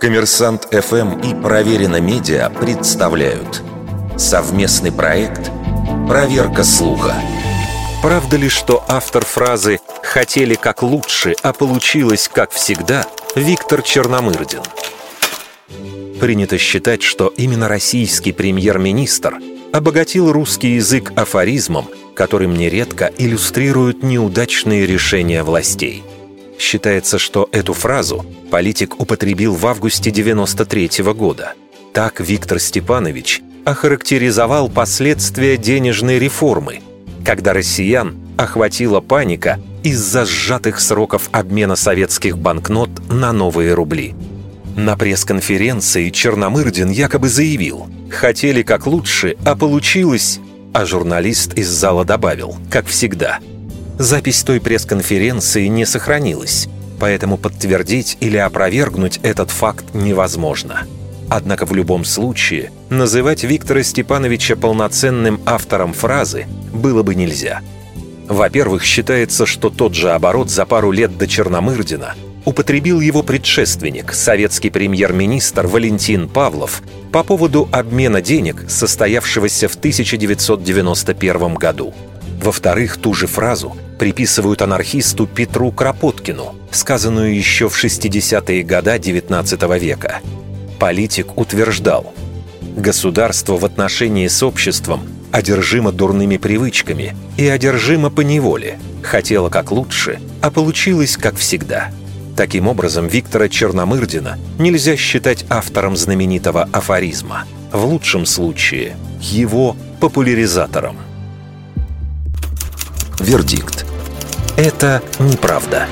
Коммерсант ФМ и Проверено Медиа представляют совместный проект «Проверка слуха». Правда ли, что автор фразы «хотели как лучше, а получилось как всегда» Виктор Черномырдин? Принято считать, что именно российский премьер-министр обогатил русский язык афоризмом, которым нередко иллюстрируют неудачные решения властей – Считается, что эту фразу политик употребил в августе 93 -го года. Так Виктор Степанович охарактеризовал последствия денежной реформы, когда россиян охватила паника из-за сжатых сроков обмена советских банкнот на новые рубли. На пресс-конференции Черномырдин якобы заявил «хотели как лучше, а получилось...» А журналист из зала добавил «как всегда». Запись той пресс-конференции не сохранилась, поэтому подтвердить или опровергнуть этот факт невозможно. Однако в любом случае называть Виктора Степановича полноценным автором фразы было бы нельзя. Во-первых, считается, что тот же оборот за пару лет до Черномырдина употребил его предшественник, советский премьер-министр Валентин Павлов, по поводу обмена денег, состоявшегося в 1991 году. Во-вторых, ту же фразу приписывают анархисту Петру Кропоткину, сказанную еще в 60-е годы XIX века. Политик утверждал, государство в отношении с обществом одержимо дурными привычками и одержимо по неволе, хотело как лучше, а получилось как всегда. Таким образом, Виктора Черномырдина нельзя считать автором знаменитого афоризма. В лучшем случае, его популяризатором. Вердикт. Это неправда.